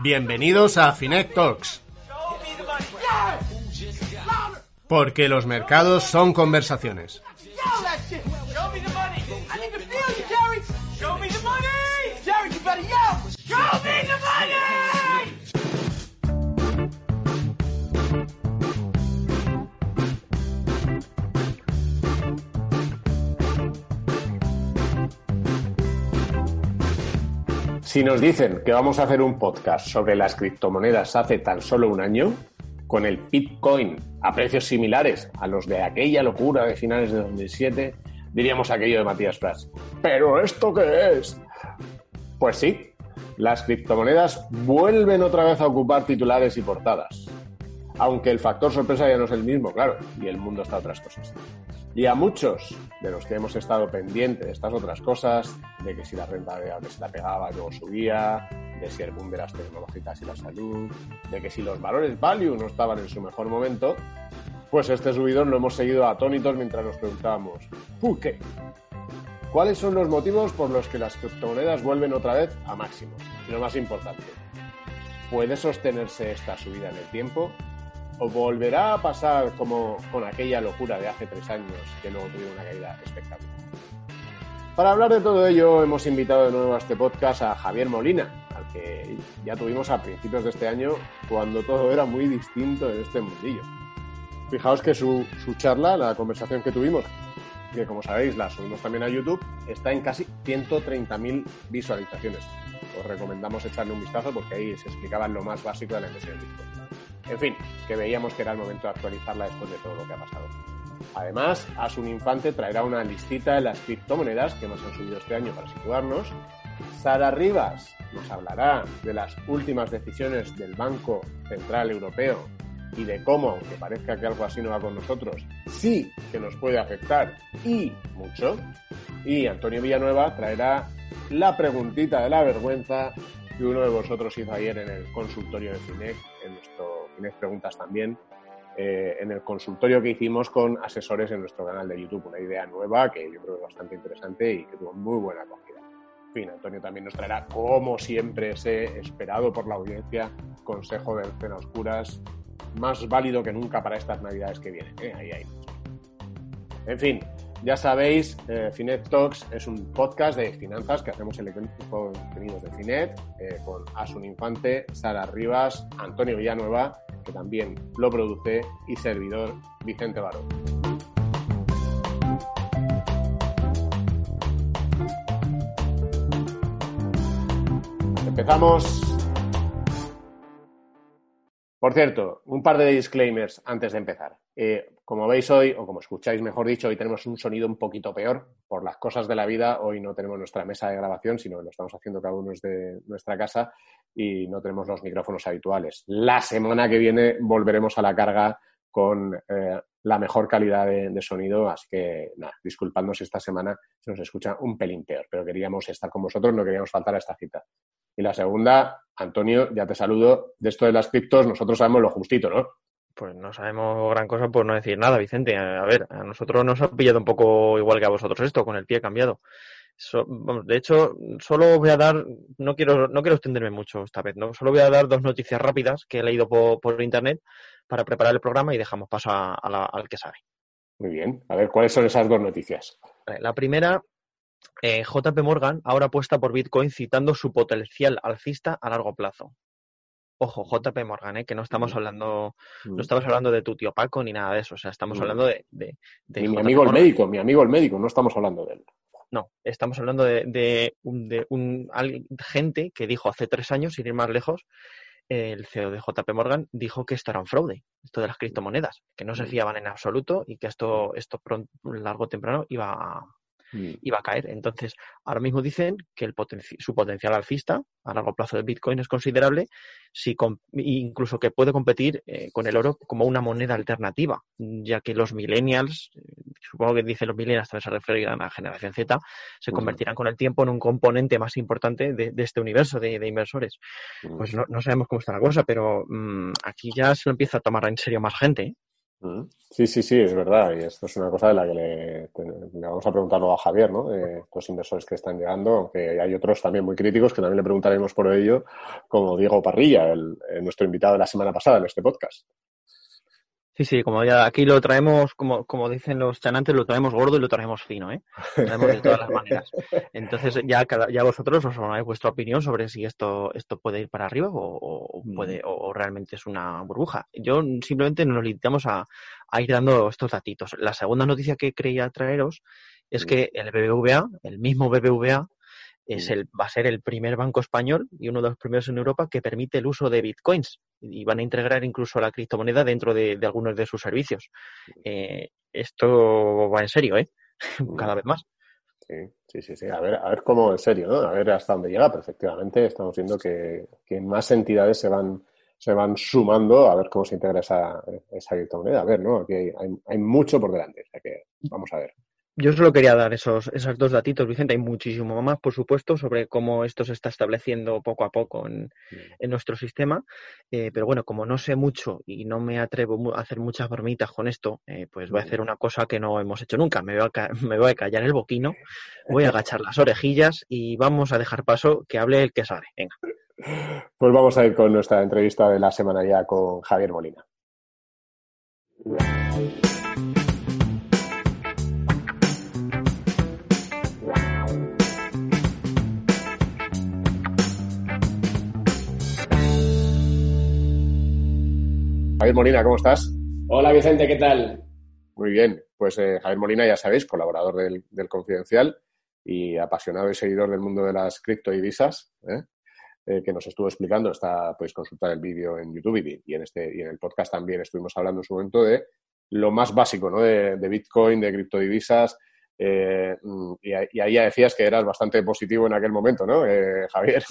Bienvenidos a Finet Talks, porque los mercados son conversaciones. Si nos dicen que vamos a hacer un podcast sobre las criptomonedas hace tan solo un año, con el Bitcoin a precios similares a los de aquella locura de finales de 2007, diríamos aquello de Matías Prats. ¿Pero esto qué es? Pues sí, las criptomonedas vuelven otra vez a ocupar titulares y portadas. Aunque el factor sorpresa ya no es el mismo, claro, y el mundo está a otras cosas. Y a muchos de los que hemos estado pendientes de estas otras cosas, de que si la renta variable se la pegaba luego subía, de si el boom de las tecnológicas y la salud, de que si los valores value no estaban en su mejor momento, pues este subidón lo hemos seguido atónitos mientras nos preguntábamos, ¿por qué? ¿Cuáles son los motivos por los que las criptomonedas vuelven otra vez a máximos? Y lo más importante, ¿puede sostenerse esta subida en el tiempo? ¿O volverá a pasar como con aquella locura de hace tres años que luego tuvieron una caída espectacular? Para hablar de todo ello, hemos invitado de nuevo a este podcast a Javier Molina, al que ya tuvimos a principios de este año cuando todo era muy distinto en este mundillo. Fijaos que su, su charla, la conversación que tuvimos, que como sabéis la subimos también a YouTube, está en casi 130.000 visualizaciones. Os recomendamos echarle un vistazo porque ahí se explicaba lo más básico de la inversión en Bitcoin. En fin, que veíamos que era el momento de actualizarla después de todo lo que ha pasado. Además, Asun Infante traerá una listita de las criptomonedas que más han subido este año para situarnos. Sara Rivas nos hablará de las últimas decisiones del Banco Central Europeo y de cómo, aunque parezca que algo así no va con nosotros, sí que nos puede afectar y mucho. Y Antonio Villanueva traerá la preguntita de la vergüenza que uno de vosotros hizo ayer en el consultorio de Finec, en nuestro Finec Preguntas también, eh, en el consultorio que hicimos con asesores en nuestro canal de YouTube. Una idea nueva que yo creo que es bastante interesante y que tuvo muy buena acogida. En fin, Antonio también nos traerá, como siempre, ese esperado por la audiencia consejo de cena oscuras, más válido que nunca para estas navidades que vienen. ¿eh? Ahí hay. En fin, ya sabéis, eh, Finet Talks es un podcast de finanzas que hacemos de contenidos de Finet eh, con Asun Infante, Sara Rivas, Antonio Villanueva, que también lo produce, y servidor Vicente Barón. Empezamos. Por cierto, un par de disclaimers antes de empezar. Eh, como veis hoy, o como escucháis mejor dicho, hoy tenemos un sonido un poquito peor por las cosas de la vida. Hoy no tenemos nuestra mesa de grabación, sino que lo estamos haciendo cada uno desde nuestra casa y no tenemos los micrófonos habituales. La semana que viene volveremos a la carga con eh, la mejor calidad de, sonido, así que nada, disculpadnos esta semana se nos escucha un pelín peor, pero queríamos estar con vosotros, no queríamos faltar a esta cita. Y la segunda, Antonio, ya te saludo, de esto de las criptos nosotros sabemos lo justito, ¿no? Pues no sabemos gran cosa por no decir nada, Vicente. A ver, a nosotros nos ha pillado un poco igual que a vosotros esto, con el pie cambiado. Vamos, de hecho, solo voy a dar, no quiero, no quiero extenderme mucho esta vez, ¿no? Solo voy a dar dos noticias rápidas que he leído por internet para preparar el programa y dejamos paso a, a la, al que sabe. Muy bien. A ver, ¿cuáles son esas dos noticias? La primera, eh, JP Morgan ahora apuesta por Bitcoin citando su potencial alcista a largo plazo. Ojo, JP Morgan, ¿eh? que no estamos hablando, no estamos hablando de tu tío Paco ni nada de eso. O sea, estamos hablando de. de, de mi amigo el médico, mi amigo el médico, no estamos hablando de él. No, estamos hablando de, de, un, de un, gente que dijo hace tres años, sin ir más lejos, el CEO de JP Morgan dijo que esto era un fraude, esto de las criptomonedas, que no se fiaban en absoluto y que esto, esto pronto, largo o temprano iba a, mm. iba a caer. Entonces, ahora mismo dicen que el su potencial alcista a largo plazo de Bitcoin es considerable, si incluso que puede competir eh, con el oro como una moneda alternativa, ya que los millennials, eh, supongo que dicen los millennials, también se referirán a la generación Z, se convertirán con el tiempo en un componente más importante de, este universo de, inversores. Pues no, sabemos cómo está la cosa, pero mm, aquí ya se lo empieza a tomar en serio más gente. ¿eh? Sí, sí, sí, es verdad. Y esto es una cosa de la que le, vamos a preguntarlo a Javier, ¿no? De estos inversores que están llegando, aunque hay otros también muy críticos que también le preguntaremos por ello, como Diego Parrilla, el, nuestro invitado de la semana pasada en este podcast. Sí, sí, como ya aquí lo traemos, como, como dicen los chanantes, lo traemos gordo y lo traemos fino, ¿eh? Lo traemos de todas las maneras. Entonces ya, ya vosotros os formáis vuestra opinión sobre si esto, esto puede ir para arriba o, puede, o realmente es una burbuja. Yo simplemente nos limitamos a, a ir dando estos datitos. La segunda noticia que quería traeros es que el BBVA, el mismo BBVA, es el, va a ser el primer banco español y uno de los primeros en Europa que permite el uso de bitcoins y van a integrar incluso la criptomoneda dentro de, algunos de sus servicios. Eh, esto va en serio, ¿eh? Cada vez más. Sí, sí, sí, A ver, a ver cómo en serio, ¿no? A ver hasta dónde llega, pero efectivamente estamos viendo que, más entidades se van, se van sumando a ver cómo se integra esa, esa criptomoneda. A ver, ¿no? Aquí hay, hay mucho por delante, o sea que vamos a ver yo solo quería dar esos, esos dos datitos, Vicente. Hay muchísimo más, por supuesto, sobre cómo esto se está estableciendo poco a poco en, mm. nuestro sistema. Eh, pero bueno, como no sé mucho y no me atrevo a hacer muchas bromitas con esto, eh, pues voy a hacer una cosa que no hemos hecho nunca. Me voy, a, me voy a callar el boquino, voy a agachar las orejillas y vamos a dejar paso que hable el que sabe. Venga. Pues vamos a ir con nuestra entrevista de la semana ya con Javier Molina. Javier Molina, ¿cómo estás? Hola Vicente, ¿qué tal? Muy bien, pues eh, Javier Molina, ya sabéis, colaborador del, Confidencial y apasionado y seguidor del mundo de las criptodivisas, ¿eh? ¿eh? que nos estuvo explicando, está podéis consultar el vídeo en YouTube y, en este y en el podcast también estuvimos hablando en su momento de lo más básico, ¿no? De, Bitcoin, de criptodivisas. Eh, y, y, ahí ya decías que eras bastante positivo en aquel momento, ¿no, Javier?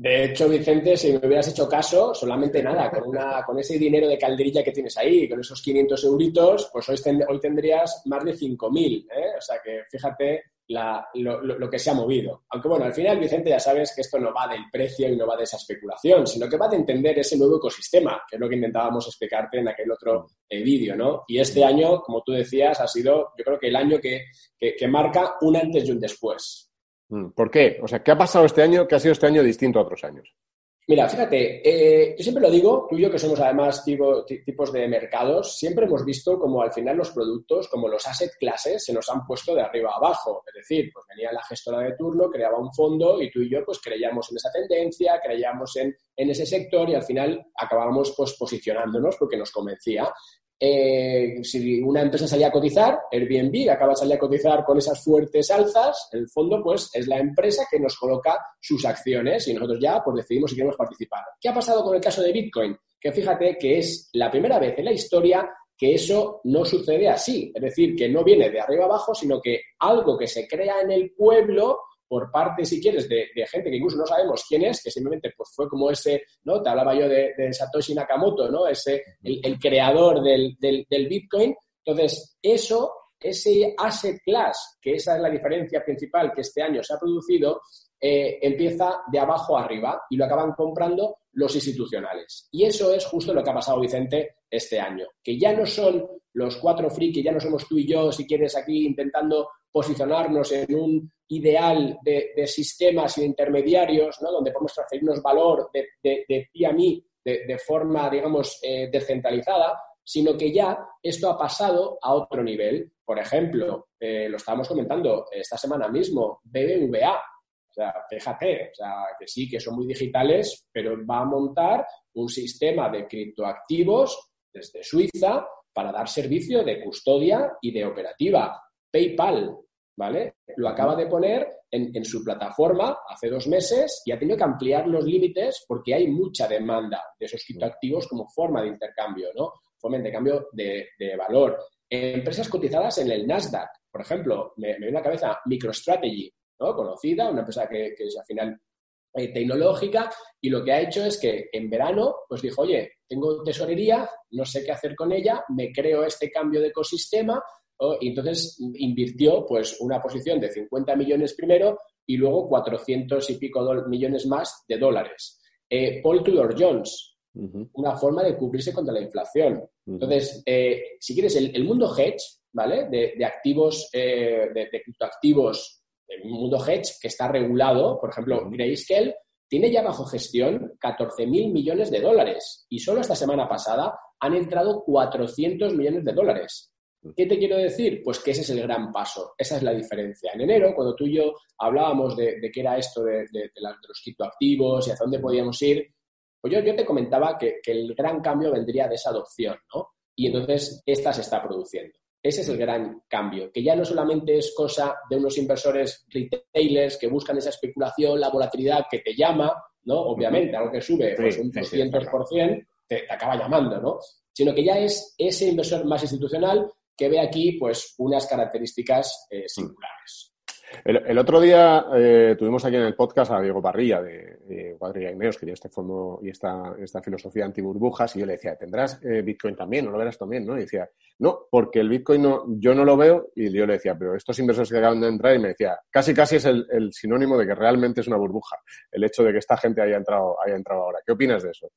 De hecho, Vicente, si me hubieras hecho caso, solamente nada, con, una, con ese dinero de calderilla que tienes ahí, con esos 500 euritos, pues hoy, hoy tendrías más de 5.000. ¿eh? O sea que fíjate lo, que se ha movido. Aunque bueno, al final, Vicente, ya sabes que esto no va del precio y no va de esa especulación, sino que va de entender ese nuevo ecosistema, que es lo que intentábamos explicarte en aquel otro eh, vídeo, ¿no? Y este año, como tú decías, ha sido, yo creo que el año que, que marca un antes y un después. Mm, ¿Por qué? O sea, ¿qué ha pasado este año que ha sido este año distinto a otros años? Mira, fíjate, eh, yo siempre lo digo, tú y yo que somos además tipos de mercados, siempre hemos visto como al final los productos, como los asset classes, se nos han puesto de arriba a abajo. Es decir, pues venía la gestora de turno, creaba un fondo y tú y yo pues creíamos en esa tendencia, creíamos en, en ese sector y al final acabábamos pues posicionándonos porque nos convencía. Eh, si una empresa salía a cotizar, Airbnb acaba de salir a cotizar con esas fuertes alzas, el fondo pues es la empresa que nos coloca sus acciones y nosotros ya pues decidimos si queremos participar. ¿Qué ha pasado con el caso de Bitcoin? Que fíjate que es la primera vez en la historia que eso no sucede así, es decir, que no viene de arriba abajo, sino que algo que se crea en el pueblo por parte, si quieres, de, gente que incluso no sabemos quién es, que simplemente pues, fue como ese, ¿no? Te hablaba yo de, Satoshi Nakamoto, ¿no? Ese, el, creador del, Bitcoin. Entonces, eso, ese asset class, que esa es la diferencia principal que este año se ha producido, eh, empieza de abajo arriba y lo acaban comprando los institucionales. Y eso es justo lo que ha pasado, Vicente, este año. Que ya no son los cuatro frikis, ya no somos tú y yo, si quieres, aquí intentando posicionarnos en un ideal de, sistemas y de intermediarios, ¿no? donde podemos transferirnos valor de, de, ti a mí de, forma, digamos, eh, descentralizada, sino que ya esto ha pasado a otro nivel. Por ejemplo, eh, lo estábamos comentando esta semana mismo, BBVA. O sea, fíjate, o sea, que sí, que son muy digitales, pero va a montar un sistema de criptoactivos desde Suiza para dar servicio de custodia y de operativa. PayPal, ¿vale? Lo acaba de poner en, su plataforma hace dos meses y ha tenido que ampliar los límites porque hay mucha demanda de esos criptoactivos como forma de intercambio, ¿no? Forma de intercambio de, valor. Empresas cotizadas en el Nasdaq, por ejemplo, me, me viene a la cabeza MicroStrategy, ¿no? conocida, una empresa que, que es al final eh, tecnológica, y lo que ha hecho es que en verano, pues dijo, oye, tengo tesorería, no sé qué hacer con ella, me creo este cambio de ecosistema, y entonces invirtió pues una posición de 50 millones primero y luego 400 y pico millones más de dólares. Eh, Paul Tudor Jones, una forma de cubrirse contra la inflación. Entonces, eh, si quieres, el, mundo hedge, ¿vale? De, activos, eh, de, criptoactivos, el mundo hedge que está regulado, por ejemplo, Grayscale, tiene ya bajo gestión 14 mil millones de dólares y solo esta semana pasada han entrado 400 millones de dólares. ¿Qué te quiero decir? Pues que ese es el gran paso, esa es la diferencia. En enero, cuando tú y yo hablábamos de, qué era esto de, los criptoactivos y hacia dónde podíamos ir, pues yo, te comentaba que, el gran cambio vendría de esa adopción, ¿no? Y entonces esta se está produciendo. Ese es el gran cambio, que ya no solamente es cosa de unos inversores retailers que buscan esa especulación, la volatilidad que te llama, ¿no? Obviamente, algo que sube pues un 200%, te, te acaba llamando, ¿no? Sino que ya es ese inversor más institucional que ve aquí pues unas características eh, singulares. El, otro día eh, tuvimos aquí en el podcast a Diego Parrilla de, de Cuadrilla Ineos, que tiene este fondo y esta, esta filosofía anti-burbujas, y yo le decía, ¿tendrás eh, Bitcoin también? ¿No lo verás también? ¿no? Y decía, no, porque el Bitcoin no, yo no lo veo, y yo le decía, pero estos inversores que acaban de entrar, y me decía, casi casi es el, el sinónimo de que realmente es una burbuja, el hecho de que esta gente haya entrado, haya entrado ahora. ¿Qué opinas de eso?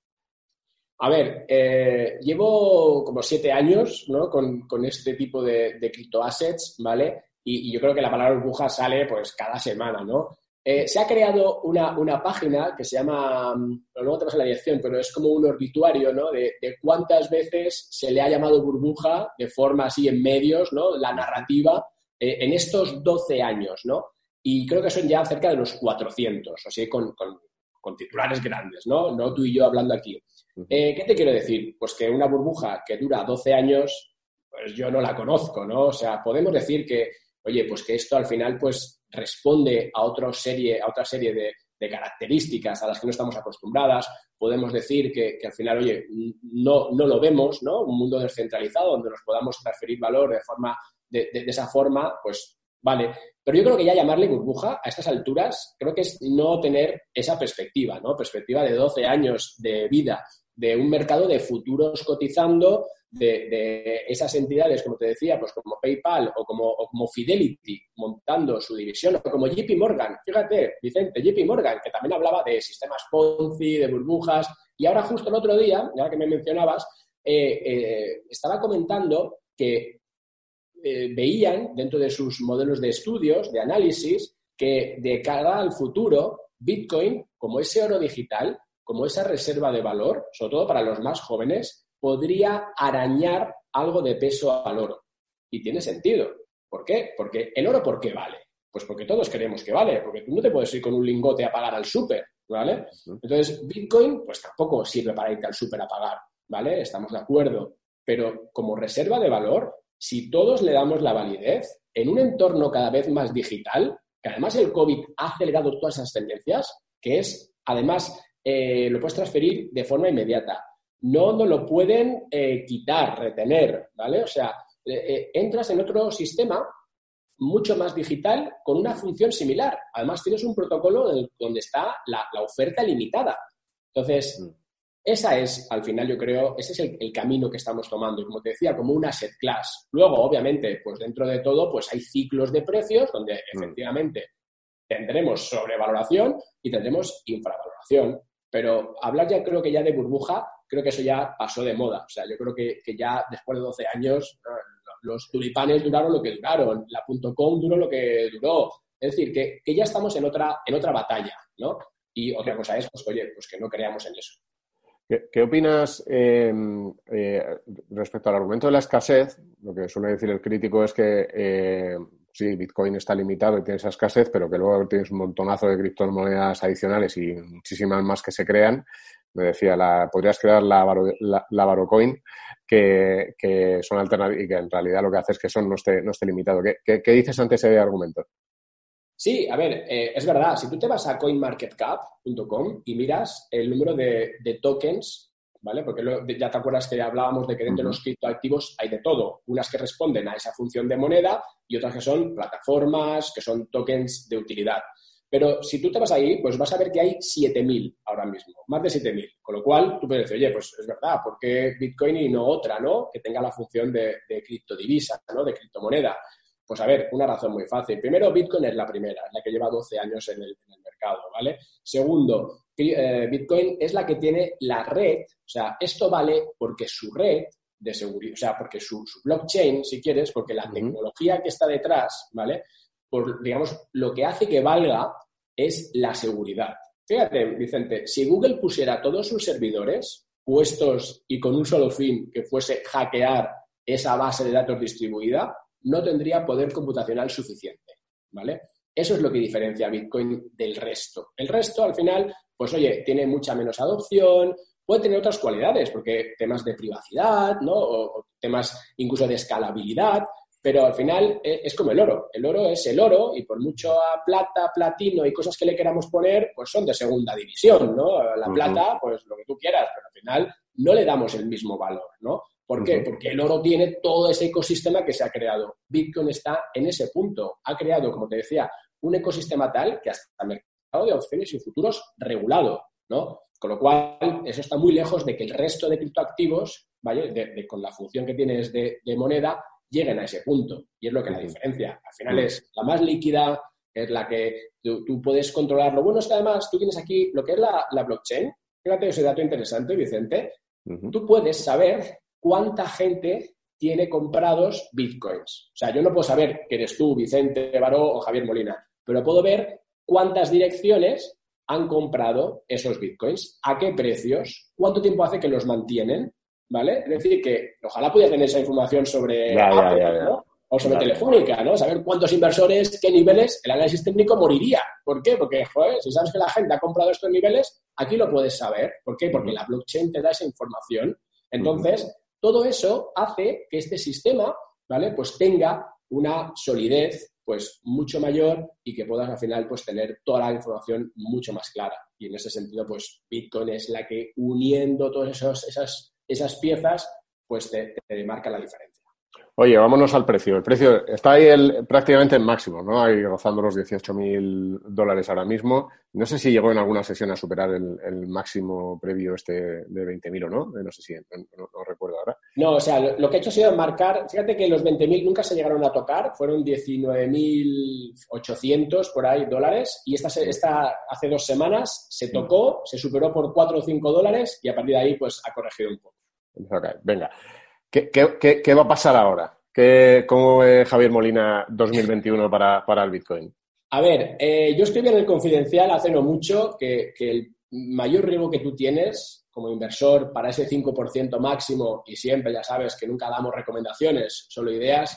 A ver, eh, llevo como siete años ¿no? con, este tipo de, de criptoassets, ¿vale? Y, yo creo que la palabra burbuja sale pues cada semana, ¿no? Eh, se ha creado una, página que se llama, mm, luego te la dirección, pero es como un obituario, ¿no? De, cuántas veces se le ha llamado burbuja de forma así en medios, ¿no? La narrativa eh, en estos 12 años, ¿no? Y creo que son ya cerca de los 400, o sea, con, con titulares grandes, ¿no? No tú y yo hablando aquí. Eh, ¿Qué te quiero decir? Pues que una burbuja que dura 12 años, pues yo no la conozco, ¿no? O sea, podemos decir que, oye, pues que esto al final pues responde a otra serie, a otra serie de, características a las que no estamos acostumbradas. Podemos decir que, al final, oye, no, no lo vemos, ¿no? Un mundo descentralizado donde nos podamos transferir valor de forma, de, esa forma, pues vale. Pero yo creo que ya llamarle burbuja a estas alturas, creo que es no tener esa perspectiva, ¿no? Perspectiva de 12 años de vida de un mercado de futuros cotizando, de, esas entidades, como te decía, pues como PayPal o como, Fidelity montando su división, o como JP Morgan. Fíjate, Vicente, JP Morgan, que también hablaba de sistemas Ponzi, de burbujas, y ahora justo el otro día, ya que me mencionabas, eh, eh, estaba comentando que eh, veían dentro de sus modelos de estudios, de análisis, que de cara al futuro, Bitcoin, como ese oro digital, como esa reserva de valor, sobre todo para los más jóvenes, podría arañar algo de peso al oro. Y tiene sentido. ¿Por qué? Porque el oro, ¿por qué vale? Pues porque todos queremos que vale, porque tú no te puedes ir con un lingote a pagar al súper, ¿vale? Entonces, Bitcoin, pues tampoco sirve para irte al súper a pagar, ¿vale? Estamos de acuerdo. Pero como reserva de valor, si todos le damos la validez en un entorno cada vez más digital, que además el COVID ha acelerado todas esas tendencias, que es además eh, lo puedes transferir de forma inmediata. No nos lo pueden eh, quitar, retener, ¿vale? O sea, eh, entras en otro sistema mucho más digital con una función similar. Además, tienes un protocolo donde está la, oferta limitada. Entonces, mm. esa es, al final, yo creo, ese es el, camino que estamos tomando. Y como te decía, como un asset class. Luego, obviamente, pues dentro de todo, pues hay ciclos de precios donde mm. efectivamente tendremos sobrevaloración y tendremos infravaloración. Pero hablar ya creo que ya de burbuja, creo que eso ya pasó de moda. O sea, yo creo que, ya después de 12 años los tulipanes duraron lo que duraron, la .com duró lo que duró. Es decir, que, ya estamos en otra, en otra batalla, ¿no? Y otra cosa es, pues oye, pues que no creamos en eso. ¿Qué, opinas em, eh, respecto al argumento de la escasez? Lo que suele decir el crítico es que eh, sí, Bitcoin está limitado y tiene esa escasez, pero que luego tienes un montonazo de criptomonedas adicionales y muchísimas más que se crean. Me decía, la, podrías crear la, la, Barocoin, que, que, son alternativas y que en realidad lo que hace es que son no esté, no esté limitado. ¿Qué, qué, dices ante ese argumento? Sí, a ver, eh, es verdad. Si tú te vas a coinmarketcap.com y miras el número de, de tokens ¿vale? Porque ya te acuerdas que hablábamos de que dentro de los criptoactivos hay de todo. Unas que responden a esa función de moneda y otras que son plataformas, que son tokens de utilidad. Pero si tú te vas ahí, pues vas a ver que hay 7.000 ahora mismo, más de 7.000. Con lo cual, tú puedes decir, oye, pues es verdad, ¿por qué Bitcoin y no otra, ¿no? Que tenga la función de, de criptodivisa, ¿no? De criptomoneda. Pues a ver, una razón muy fácil. Primero, Bitcoin es la primera, la que lleva 12 años en el, mercado, ¿vale? Segundo, Bitcoin es la que tiene la red, o sea, esto vale porque su red de seguridad, o sea, porque su, blockchain, si quieres, porque la tecnología que está detrás, ¿vale? Por, digamos, lo que hace que valga es la seguridad. Fíjate, Vicente, si Google pusiera todos sus servidores puestos y con un solo fin, que fuese hackear esa base de datos distribuida, no tendría poder computacional suficiente, ¿vale? Eso es lo que diferencia a Bitcoin del resto. El resto, al final, pues oye, tiene mucha menos adopción, puede tener otras cualidades, porque temas de privacidad, ¿no? O, temas incluso de escalabilidad, pero al final eh, es como el oro. El oro es el oro y por mucho plata, platino y cosas que le queramos poner, pues son de segunda división, ¿no? La plata, pues lo que tú quieras, pero al final no le damos el mismo valor, ¿no? ¿Por qué? Porque el oro tiene todo ese ecosistema que se ha creado. Bitcoin está en ese punto. Ha creado, como te decía, un ecosistema tal que hasta de opciones y futuros regulado, ¿no? Con lo cual, eso está muy lejos de que el resto de criptoactivos, ¿vale? De, con la función que tienes de, moneda, lleguen a ese punto. Y es lo que la diferencia. Al final es la más líquida, es la que tú, puedes controlar. Lo bueno es que además tú tienes aquí lo que es la, blockchain. Fíjate ese dato interesante, Vicente. Tú puedes saber cuánta gente tiene comprados bitcoins. O sea, yo no puedo saber que eres tú, Vicente Baró o Javier Molina, pero puedo ver cuántas direcciones han comprado esos bitcoins, a qué precios, cuánto tiempo hace que los mantienen, ¿vale? Es decir, que ojalá pudiera tener esa información sobre o sobre Telefónica, ¿no? Saber cuántos inversores, qué niveles, el análisis técnico moriría. ¿Por qué? Porque, joder, si sabes que la gente ha comprado estos niveles, aquí lo puedes saber. ¿Por qué? Porque la blockchain te da esa información. Entonces, todo eso hace que este sistema, ¿vale? Pues tenga una solidez pues mucho mayor y que puedas al final pues tener toda la información mucho más clara. Y en ese sentido, pues Bitcoin es la que uniendo todas esas, esas piezas, pues te, te marca la diferencia. Oye, vámonos al precio. El precio está ahí el, prácticamente en máximo, ¿no? Ahí rozando los 18.000 dólares ahora mismo. No sé si llegó en alguna sesión a superar el, máximo previo este de 20.000 o no. No sé si, no, recuerdo ahora. No, o sea, lo, que he hecho ha sido marcar, fíjate que los 20.000 nunca se llegaron a tocar, fueron 19.800 por ahí dólares y esta, esta hace dos semanas se tocó, se superó por 4 o 5 dólares y a partir de ahí pues ha corregido un poco. Ok, venga. ¿Qué, va a pasar ahora? ¿Cómo ve Javier Molina 2021 para, el Bitcoin? A ver, eh, yo escribí en el Confidencial hace no mucho que, el mayor riesgo que tú tienes como inversor para ese 5% máximo, y siempre ya sabes que nunca damos recomendaciones, solo ideas,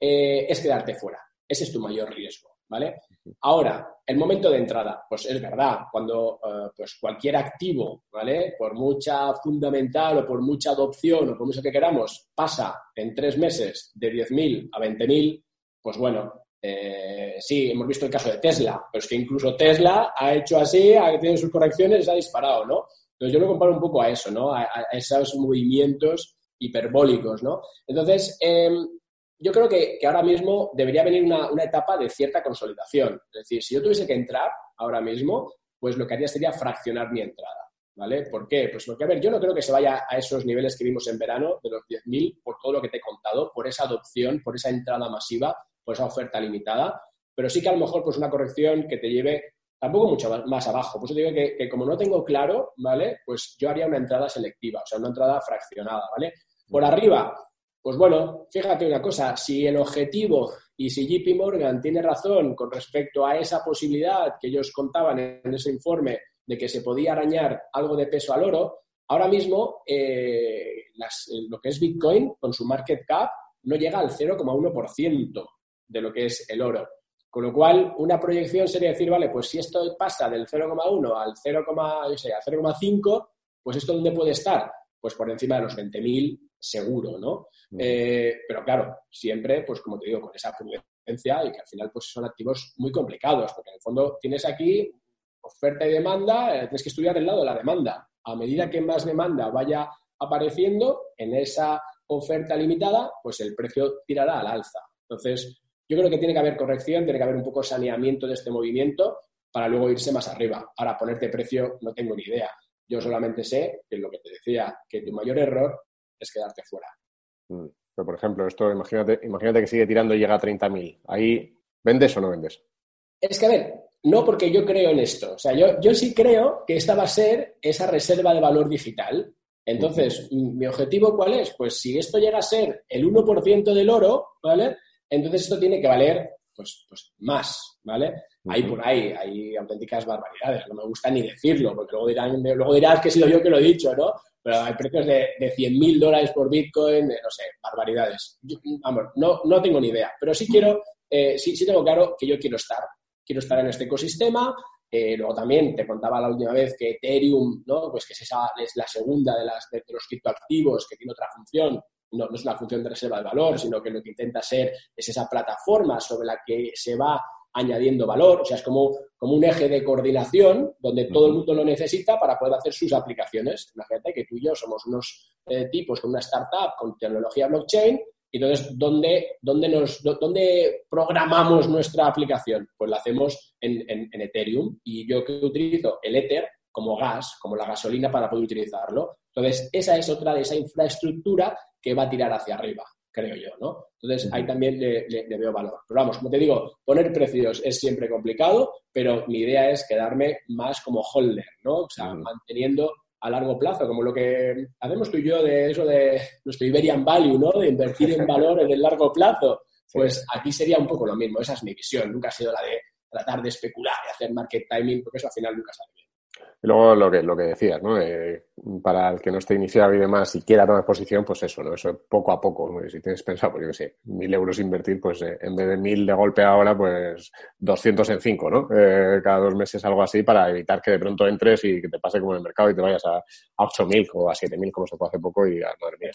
eh, es quedarte fuera. Ese es tu mayor riesgo, ¿vale? Ahora, el momento de entrada, pues es verdad, cuando eh, pues cualquier activo, ¿vale? Por mucha fundamental o por mucha adopción o por mucho que queramos, pasa en tres meses de 10.000 a 20.000, pues bueno, eh, sí, hemos visto el caso de Tesla, pero es que incluso Tesla ha hecho así, ha tenido sus correcciones se ha disparado, ¿no? Entonces yo lo comparo un poco a eso, ¿no? A, esos movimientos hiperbólicos, ¿no? Entonces, em, yo creo que, ahora mismo debería venir una, etapa de cierta consolidación. Es decir, si yo tuviese que entrar ahora mismo, pues lo que haría sería fraccionar mi entrada. ¿Vale? ¿Por qué? Pues porque, a ver, yo no creo que se vaya a esos niveles que vimos en verano, de los 10.000, por todo lo que te he contado, por esa adopción, por esa entrada masiva, por esa oferta limitada, pero sí que a lo mejor pues una corrección que te lleve tampoco mucho más, abajo. Por eso digo que, que, como no tengo claro, ¿vale? Pues yo haría una entrada selectiva, o sea, una entrada fraccionada, ¿vale? Por arriba, pues bueno, fíjate una cosa, si el objetivo y si JP Morgan tiene razón con respecto a esa posibilidad que ellos contaban en ese informe de que se podía arañar algo de peso al oro, ahora mismo eh, lo que es Bitcoin con su market cap no llega al 0,1% de lo que es el oro. Con lo cual, una proyección sería decir, vale, pues si esto pasa del 0,1 al 0,5, pues esto dónde puede estar? Pues por encima de los 20.000 seguro, ¿no? Eh, pero claro, siempre, pues como te digo, con esa prudencia y que al final pues son activos muy complicados, porque en el fondo tienes aquí oferta y demanda, eh, tienes que estudiar el lado de la demanda. A medida que más demanda vaya apareciendo en esa oferta limitada, pues el precio tirará al alza. Entonces, yo creo que tiene que haber corrección, tiene que haber un poco saneamiento de este movimiento para luego irse más arriba. Ahora, ponerte precio no tengo ni idea. Yo solamente sé que lo que te decía, que tu mayor error es quedarte fuera. Mm. Pero, por ejemplo, esto, imagínate, imagínate que sigue tirando y llega a 30.000. ¿Ahí vendes o no vendes? Es que, a ver, no porque yo creo en esto. O sea, yo, yo sí creo que esta va a ser esa reserva de valor digital. Entonces, ¿mi objetivo cuál es? Pues si esto llega a ser el 1% del oro, ¿vale? Entonces esto tiene que valer pues, pues más, ¿vale? Hay por ahí, hay auténticas barbaridades, no me gusta ni decirlo, porque luego, dirán, luego dirás que he sido yo que lo he dicho, ¿no? Pero hay precios de, de 100 mil dólares por Bitcoin, no sé, barbaridades. vamos, no, no tengo ni idea, pero sí quiero, eh, sí, sí tengo claro que yo quiero estar, quiero estar en este ecosistema, eh, luego también te contaba la última vez que Ethereum, ¿no? Pues que es, esa, es la segunda de, las, de los criptoactivos que tiene otra función. No, no, es una función de reserva de valor, sino que lo que intenta ser es esa plataforma sobre la que se va añadiendo valor. O sea, es como, como un eje de coordinación donde todo el mundo lo necesita para poder hacer sus aplicaciones. Imagínate que tú y yo somos unos eh, tipos con una startup con tecnología blockchain entonces, ¿dónde, dónde, nos, ¿dónde programamos nuestra aplicación? Pues la hacemos en, en, Ethereum y yo que utilizo el Ether como gas, como la gasolina para poder utilizarlo. Entonces, esa es otra de esa infraestructura que va a tirar hacia arriba, creo yo, ¿no? Entonces, ahí también le, le, veo valor. Pero vamos, como te digo, poner precios es siempre complicado, pero mi idea es quedarme más como holder, ¿no? O sea, manteniendo a largo plazo, como lo que hacemos tú y yo de eso de nuestro Iberian Value, ¿no? De invertir en valor en el largo plazo. Pues aquí sería un poco lo mismo, esa es mi visión, nunca ha sido la de tratar de especular y hacer market timing, porque eso al final nunca sale bien. Y luego lo que, lo que decías, ¿no? Eh, para el que no esté iniciado y demás y quiera tomar posición, pues eso, ¿no? Eso poco a poco. Si tienes pensado, pues yo qué sé, mil euros invertir, pues eh, en vez de mil de golpe ahora, pues 200 en cinco, ¿no? Eh, cada dos meses algo así para evitar que de pronto entres y que te pase como en el mercado y te vayas a, a 8.000 o a 7.000 como se fue hace poco y digas, madre mía.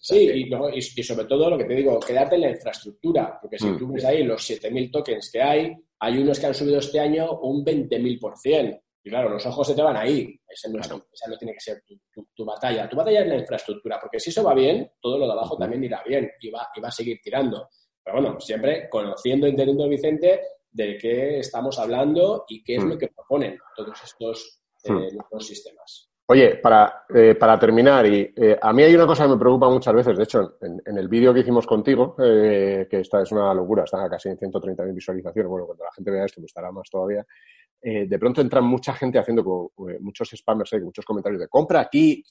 Sí, y, luego, y, sobre todo lo que te digo, quedarte en la infraestructura, porque si mm. tú ves ahí los 7.000 tokens que hay, hay unos que han subido este año un 20.000%. Y claro, los ojos se te van ahí. Esa no, no tiene que ser tu, batalla. Tu batalla es la infraestructura, porque si eso va bien, todo lo de abajo también irá bien y va, y va a seguir tirando. Pero bueno, siempre conociendo, entendiendo, Vicente, de qué estamos hablando y qué es lo que proponen todos estos eh, sistemas. Oye, para, eh, para terminar, y eh, a mí hay una cosa que me preocupa muchas veces, de hecho, en, el vídeo que hicimos contigo, que esta es una locura, está casi en 130.000 visualizaciones, bueno, cuando la gente vea esto, pues estará más todavía, eh, de pronto entra mucha gente haciendo eh, muchos spammers, eh, muchos comentarios de compra aquí,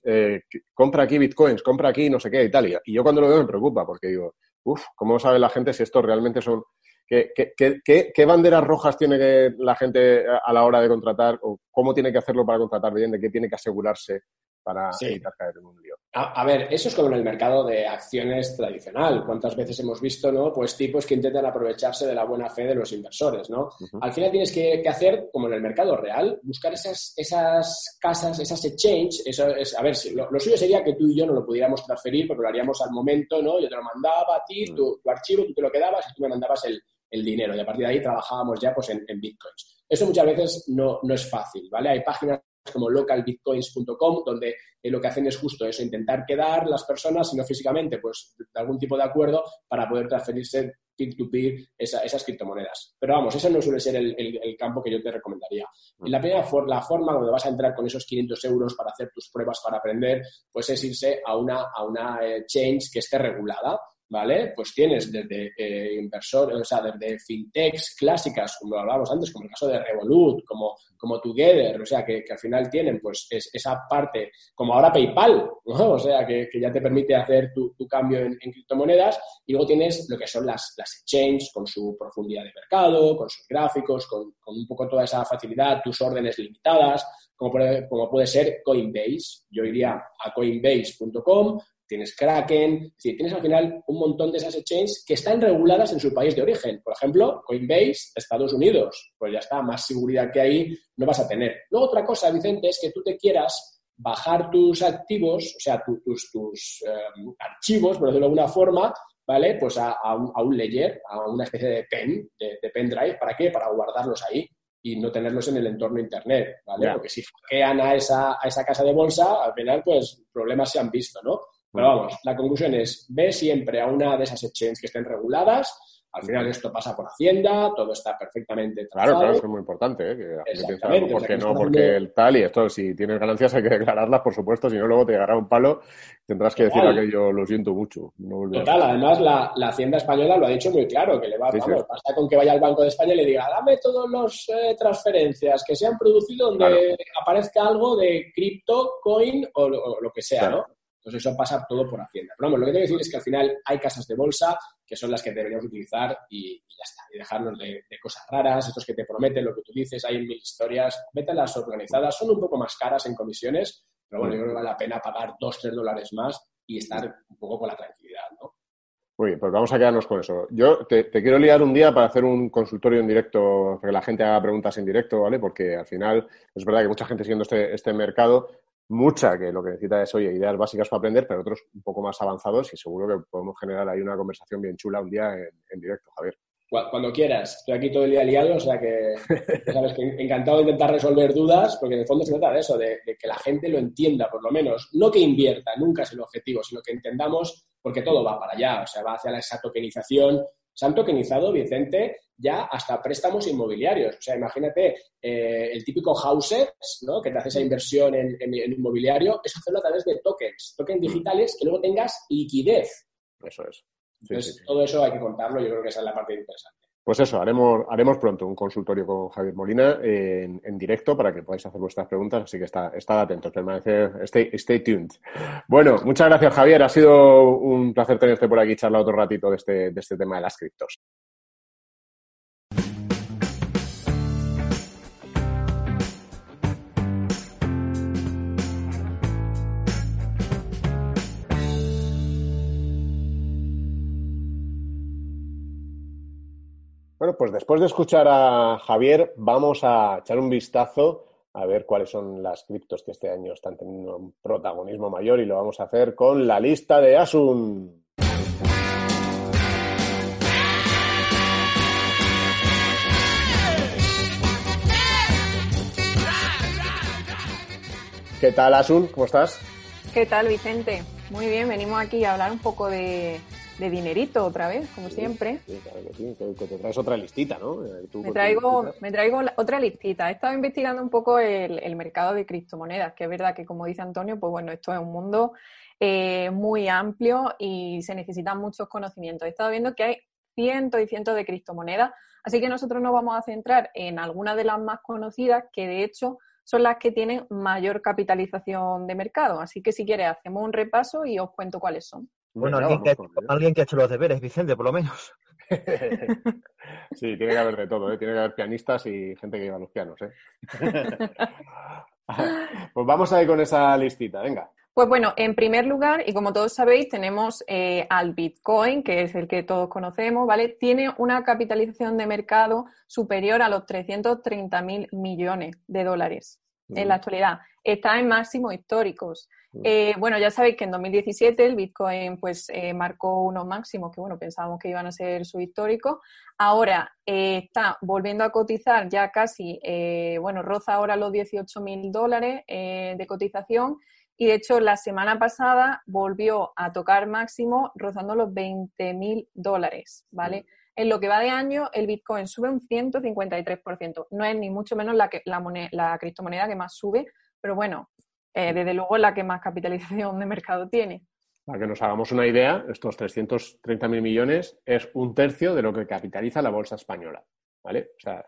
compra aquí bitcoins, compra aquí no sé qué y tal. Y, yo cuando lo veo me preocupa porque digo, uff, ¿cómo sabe la gente si esto realmente son... ¿Qué, qué, banderas rojas tiene la gente a la hora de contratar o cómo tiene que hacerlo para contratar bien? ¿De qué tiene que asegurarse para evitar caer en un lío? A, ver, eso es como en el mercado de acciones tradicional. ¿Cuántas veces hemos visto, no? Pues tipos que intentan aprovecharse de la buena fe de los inversores, ¿no? Al final tienes que, hacer, como en el mercado real, buscar esas, esas casas, esas exchange. Eso es, a ver, si, lo, suyo sería que tú y yo no lo pudiéramos transferir porque lo haríamos al momento, ¿no? Yo te lo mandaba a ti, tu, archivo, tú te lo quedabas y tú me mandabas el, dinero. Y a partir de ahí trabajábamos ya pues en, en bitcoins. Eso muchas veces no, no es fácil, ¿vale? Hay páginas como localbitcoins.com, donde eh, lo que hacen es justo eso, intentar quedar las personas, si no físicamente, pues de algún tipo de acuerdo para poder transferirse peer-to-peer esas criptomonedas. Pero vamos, ese no suele ser el, campo que yo te recomendaría. Y la primera la forma donde vas a entrar con esos 500 euros para hacer tus pruebas para aprender, pues es irse a una, a una eh, change que esté regulada. ¿Vale? Pues tienes desde eh, inversores, o sea, desde fintechs clásicas, como hablábamos antes, como el caso de Revolut, como, como Together, o sea, que, al final tienen pues esa parte, como ahora PayPal, ¿no? O sea, que, ya te permite hacer tu, cambio en, criptomonedas, y luego tienes lo que son las, las exchanges con su profundidad de mercado, con sus gráficos, con, con un poco toda esa facilidad, tus órdenes limitadas, como puede, como puede ser Coinbase. Yo iría a coinbase.com, tienes Kraken, es decir, tienes al final un montón de esas exchanges que están reguladas en su país de origen. Por ejemplo, Coinbase, Estados Unidos, pues ya está, más seguridad que ahí no vas a tener. Luego otra cosa, Vicente, es que tú te quieras bajar tus activos, o sea, tus, tus em, archivos, por decirlo de alguna forma, ¿vale? Pues a, un, a, ledger, a una especie de pen, de, de pendrive, ¿para qué? Para guardarlos ahí. y no tenerlos en el entorno Internet, ¿vale? Porque si hackean a esa, a esa casa de bolsa, al final, pues problemas se han visto, ¿no? Pero vamos, la conclusión es, ve siempre a una de esas exchanges que estén reguladas, al final esto pasa por Hacienda, todo está perfectamente trazado. Claro, claro, eso es muy importante, ¿eh? Que Exactamente. Porque no, porque el tal y esto, si tienes ganancias hay que declararlas, por supuesto, si no luego te llegará un palo, tendrás que decir aquello, lo siento mucho. Total, además la, la, Hacienda Española lo ha dicho muy claro, que le va, vamos, basta con que vaya al Banco de España y le diga, dame todas las eh, transferencias que se han producido donde aparezca algo de cripto, coin o lo, que sea, ¿no? Entonces eso pasa todo por Hacienda. Pero vamos, lo que quiero decir es que al final hay casas de bolsa que son las que deberíamos utilizar y, ya está. Y dejarnos de, cosas raras, estos que te prometen lo que tú dices, hay mil historias. las organizadas, son un poco más caras en comisiones, pero bueno, yo creo que vale la pena pagar dos, tres dólares más y estar un poco con la tranquilidad, ¿no? Muy bien, pues vamos a quedarnos con eso. Yo te, quiero liar un día para hacer un consultorio en directo, que la gente haga preguntas en directo, ¿vale? Porque al final es verdad que mucha gente siguiendo este, este mercado mucha que lo que necesita es, oye, ideas básicas para aprender, pero otros un poco más avanzados y seguro que podemos generar ahí una conversación bien chula un día en, directo, Javier. Cuando quieras, estoy aquí todo el día liado, o sea que sabes que encantado de intentar resolver dudas, porque en el fondo se trata de eso, de, que la gente lo entienda, por lo menos, no que invierta, nunca es el objetivo, sino que entendamos, porque todo va para allá, o sea, va hacia esa tokenización, se han tokenizado, Vicente, ya hasta préstamos inmobiliarios. O sea, imagínate eh, el típico houses, ¿no? Que te hace esa inversión en, inmobiliario, es hacerlo a través de tokens, tokens digitales que luego tengas liquidez. Eso es. Entonces, todo eso hay que contarlo, yo creo que esa es la parte interesante. Pues eso, haremos, haremos pronto un consultorio con Javier Molina en, directo para que podáis hacer vuestras preguntas, así que estad atentos, permanecer, stay, stay tuned. Bueno, muchas gracias Javier, ha sido un placer tenerte por aquí charlar otro ratito de este, de este tema de las criptos. Bueno, pues después de escuchar a Javier, vamos a echar un vistazo a ver cuáles son las criptos que este año están teniendo un protagonismo mayor y lo vamos a hacer con la lista de Asun. ¿Qué tal, Asun? ¿Cómo estás? ¿Qué tal, Vicente? Muy bien, venimos aquí a hablar un poco de, de dinerito otra vez, como siempre. Sí, claro que sí, que te traes otra listita, ¿no? Eh, me traigo, me traigo otra listita. He estado investigando un poco el, mercado de criptomonedas, que es verdad que, como dice Antonio, pues bueno, esto es un mundo eh, muy amplio y se necesitan muchos conocimientos. He estado viendo que hay cientos y cientos de criptomonedas, así que nosotros nos vamos a centrar en algunas de las más conocidas, que de hecho son las que tienen mayor capitalización de mercado. Así que si quieres, hacemos un repaso y os cuento cuáles son. Bueno, alguien, que, alguien que ha hecho los deberes, Vicente, por lo menos. sí, tiene que haber de todo, ¿eh? tiene que haber pianistas y gente que lleva los pianos. ¿eh? pues vamos a ir con esa listita, venga. Pues bueno, en primer lugar, y como todos sabéis, tenemos eh, al Bitcoin, que es el que todos conocemos, ¿vale? Tiene una capitalización de mercado superior a los 330 mil millones de dólares en la actualidad. Está en máximos históricos. Eh, bueno, ya sabéis que en 2017 el Bitcoin pues eh, marcó unos máximos que bueno, pensábamos que iban a ser su histórico. Ahora eh, está volviendo a cotizar ya casi, bueno, roza ahora los 18 mil dólares de cotización y de hecho la semana pasada volvió a tocar máximo rozando los 20 mil dólares, ¿vale? En lo que va de año, el Bitcoin sube un 153%. No es ni mucho menos la, que, la, la criptomoneda que más sube, pero bueno, eh, desde luego la que más capitalización de mercado tiene. Para que nos hagamos una idea, estos 330.000 millones es un tercio de lo que capitaliza la bolsa española. ¿Vale? O sea,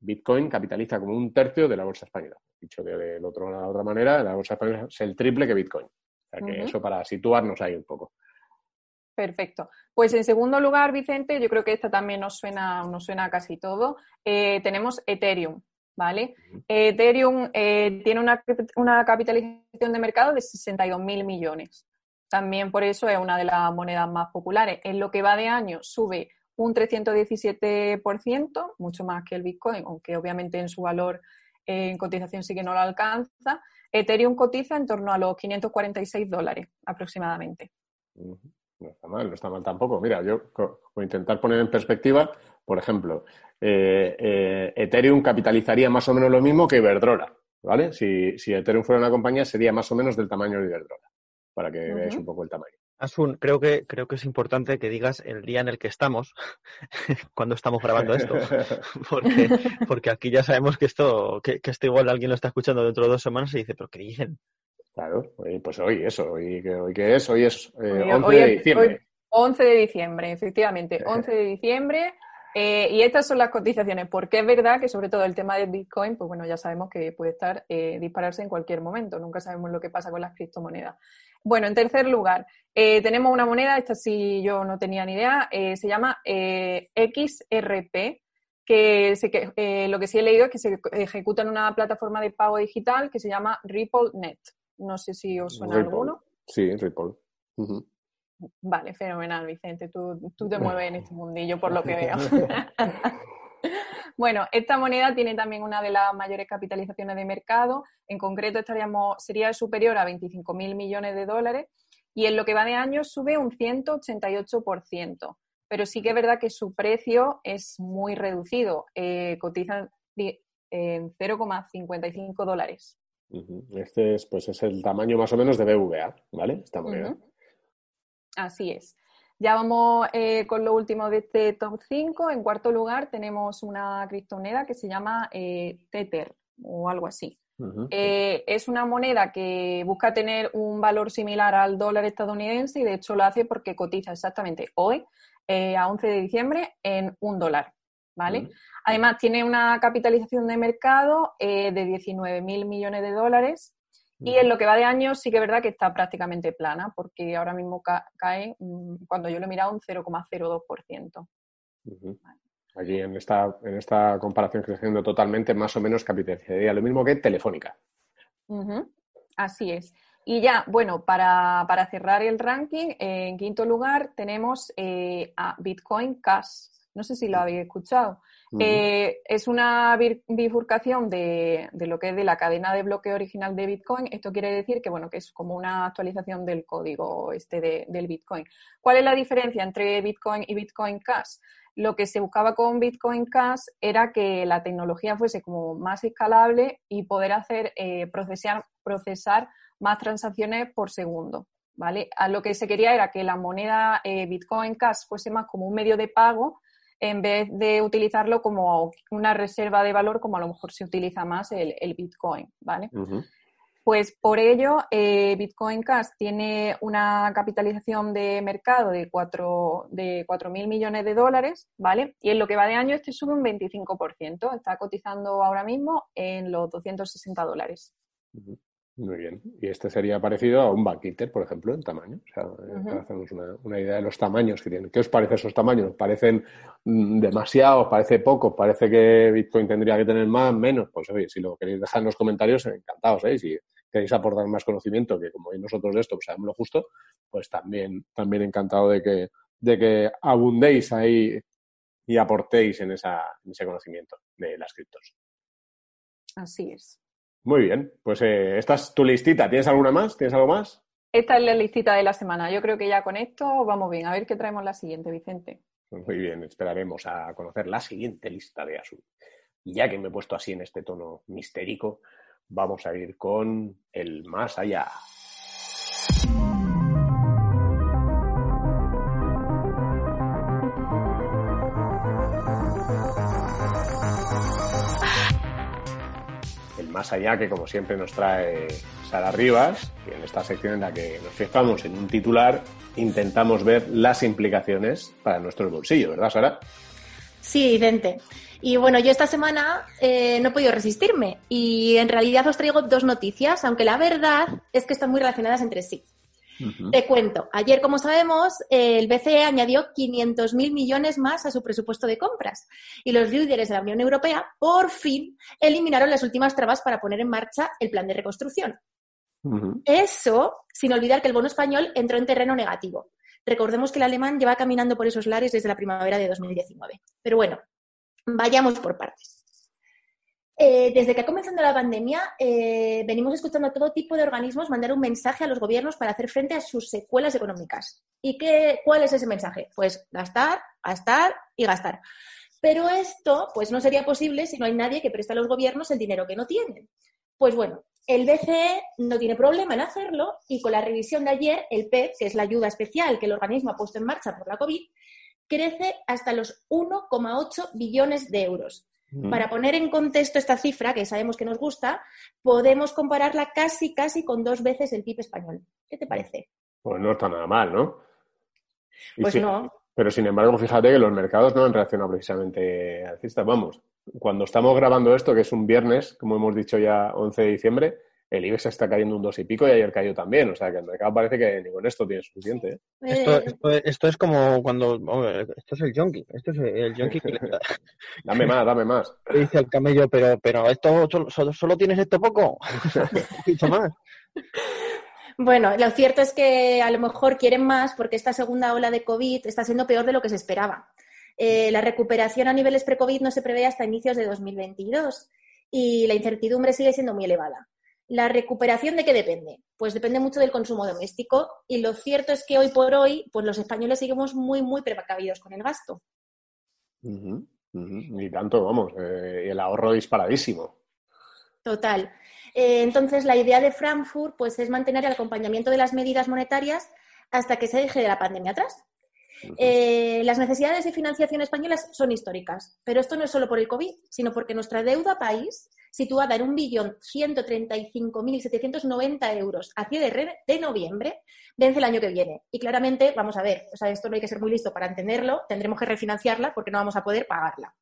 Bitcoin capitaliza como un tercio de la bolsa española. Dicho de, otro, la otra manera, la bolsa española es el triple que Bitcoin. O sea, que eso para situarnos ahí un poco. Perfecto. Pues en segundo lugar, Vicente, yo creo que esta también nos suena, nos suena casi todo. Eh, tenemos Ethereum. ¿Vale? Ethereum eh, tiene una, capitalización de mercado de 62 mil millones. También por eso es una de las monedas más populares. En lo que va de año sube un 317%, mucho más que el Bitcoin, aunque obviamente en su valor eh, en cotización sí que no lo alcanza. Ethereum cotiza en torno a los 546 dólares aproximadamente. No está mal, no está mal tampoco. Mira, yo voy a intentar poner en perspectiva, por ejemplo, eh, eh, Ethereum capitalizaría más o menos lo mismo que Iberdrola, ¿vale? Si, si Ethereum fuera una compañía, sería más o menos del tamaño de Iberdrola, para que veáis un poco el tamaño. Asun, creo que, creo que es importante que digas el día en el que estamos, cuando estamos grabando esto, porque, porque aquí ya sabemos que esto, que, que esto igual alguien lo está escuchando dentro de dos semanas y dice, pero ¿qué dicen? Claro, pues hoy eso, hoy, hoy ¿qué es? Hoy es eh, Hoy- 11 hoy de es- diciembre. hoy- 11 de diciembre, efectivamente, 11 de diciembre. Eh, y estas son las cotizaciones, porque es verdad que sobre todo el tema del Bitcoin, pues bueno, ya sabemos que puede estar eh, dispararse en cualquier momento, nunca sabemos lo que pasa con las criptomonedas. Bueno, en tercer lugar, eh, tenemos una moneda, esta sí yo no tenía ni idea, eh, se llama XRP, que, se- que, lo que sí he leído es que se ejecuta en una plataforma de pago digital que se llama RippleNet. No sé si os suena Ripple. alguno. Sí, Ripple. Ujú. Vale, fenomenal, Vicente. Tú, tú te mueves en este mundillo por lo que veo. bueno, esta moneda tiene también una de las mayores capitalizaciones de mercado. En concreto, estaríamos, sería superior a 25.000 millones de dólares y en lo que va de año sube un 188%. Pero sí que es verdad que su precio es muy reducido. Eh, cotizan en 0,55 dólares. Este es, pues, es el tamaño más o menos de BVA, ¿vale? Esta moneda. Así es. Ya vamos eh, con lo último de este top 5. En cuarto lugar tenemos una criptomoneda que se llama eh, Tether o algo así. Eh, es una moneda que busca tener un valor similar al dólar estadounidense y de hecho lo hace porque cotiza exactamente hoy, a 11 de diciembre, en un dólar. ¿vale? Además, tiene una capitalización de mercado de 19.000 millones de dólares y en lo que va de año sí que es verdad que está prácticamente plana, porque ahora mismo ca- cae, mm, cuando yo lo he mirado, un 0,02%. Ujú. Aquí en esta, en esta comparación haciendo totalmente, más o menos capitalizaría lo mismo que Telefónica. Así es. Y ya, bueno, para, para cerrar el ranking, eh, en quinto lugar tenemos eh, a Bitcoin Cash. No sé si lo habéis escuchado. Eh, es una bifurcación de, de lo que es de la cadena de bloqueo original de Bitcoin. Esto quiere decir que, bueno, que es como una actualización del código este de- del Bitcoin. ¿Cuál es la diferencia entre Bitcoin y Bitcoin Cash? Lo que se buscaba con Bitcoin Cash era que la tecnología fuese como más escalable y poder hacer eh, procesar, procesar más transacciones por segundo. ¿Vale? A lo que se quería era que la moneda eh, Bitcoin Cash fuese más como un medio de pago en vez de utilizarlo como una reserva de valor, como a lo mejor se utiliza más el, el Bitcoin, ¿vale? Pues por ello, eh, Bitcoin Cash tiene una capitalización de mercado de 4 de 4.000 millones de dólares, ¿vale? Y en lo que va de año, este sube un 25%. Está cotizando ahora mismo en los 260 dólares. Muy bien. Y este sería parecido a un Bankinter, por ejemplo, en tamaño. O sea, eh, para hacernos una, una idea de los tamaños que tienen. ¿Qué os parece esos tamaños? ¿Parecen mm, demasiados? ¿Parece poco? ¿Parece que Bitcoin tendría que tener más? ¿Menos? Pues oye, si lo queréis dejar en los comentarios, encantados, ¿eh? Si queréis aportar más conocimiento, que como nosotros de esto pues, sabemos lo justo, pues también, también encantado de que, de que abundéis ahí y aportéis en, esa, en ese conocimiento de las criptos. Así es. Muy bien, pues eh, esta es tu listita. ¿Tienes alguna más? ¿Tienes algo más? Esta es la listita de la semana. Yo creo que ya con esto vamos bien. A ver qué traemos la siguiente, Vicente. Muy bien, esperaremos a conocer la siguiente lista de Asun. Y ya que me he puesto así en este tono mistérico, vamos a ir con el más allá. Más allá que como siempre nos trae Sara Rivas, y en esta sección en la que nos fijamos en un titular, intentamos ver las implicaciones para nuestro bolsillo, ¿verdad, Sara? Sí, Vicente. Y bueno, yo esta semana eh, no he podido resistirme y en realidad os traigo dos noticias, aunque la verdad es que están muy relacionadas entre sí. Te cuento, ayer, como sabemos, el BCE añadió 500.000 millones más a su presupuesto de compras y los líderes de la Unión Europea por fin eliminaron las últimas trabas para poner en marcha el plan de reconstrucción. Eso sin olvidar que el bono español entró en terreno negativo. Recordemos que el alemán lleva caminando por esos lares desde la primavera de 2019. Pero bueno, vayamos por partes. Eh, desde que ha comenzado la pandemia, eh, venimos escuchando a todo tipo de organismos mandar un mensaje a los gobiernos para hacer frente a sus secuelas económicas. ¿Y qué, cuál es ese mensaje? Pues gastar, gastar y gastar. Pero esto pues no sería posible si no hay nadie que preste a los gobiernos el dinero que no tienen. Pues bueno, el BCE no tiene problema en hacerlo y con la revisión de ayer, el PEP, que es la ayuda especial que el organismo ha puesto en marcha por la COVID, crece hasta los 1,8 billones de euros. Para poner en contexto esta cifra, que sabemos que nos gusta, podemos compararla casi, casi con dos veces el PIB español. ¿Qué te parece? Pues no está nada mal, ¿no? Y Pues no. Pero sin embargo, fíjate que los mercados no han reaccionado precisamente alcistas. Vamos, cuando estamos grabando esto, que es un viernes, como hemos dicho ya 11 de diciembre, el IBEX está cayendo un dos y pico y ayer cayó también. O sea que el mercado parece que ni con esto tiene suficiente. ¿eh? Esto, Eh, esto, esto es como cuando. hombre, esto es el yonki. Esto es el yonki que le, Dame más, dame más. dice al camello, pero, pero esto solo, solo- solo tienes esto poco. Mucho más. Bueno, lo cierto es que a lo mejor quieren más porque esta segunda ola de COVID está siendo peor de lo que se esperaba. Eh, la recuperación a niveles pre-COVID no se prevé hasta inicios de 2022 y la incertidumbre sigue siendo muy elevada. ¿La recuperación de qué depende? Pues depende mucho del consumo doméstico y lo cierto es que hoy por hoy pues los españoles seguimos muy, muy precavidos con el gasto. Ujú. Ni tanto, vamos. eh, y el ahorro disparadísimo. Total. Eh, entonces, la idea de Frankfurt pues, es mantener el acompañamiento de las medidas monetarias hasta que se deje de la pandemia atrás. Eh, las necesidades de financiación españolas son históricas, pero esto no es solo por el COVID, sino porque nuestra deuda país, situada en 1.135.790 euros a cierre de noviembre, vence el año que viene. Y claramente, vamos a ver, o sea, esto no hay que ser muy listo para entenderlo, tendremos que refinanciarla porque no vamos a poder pagarla.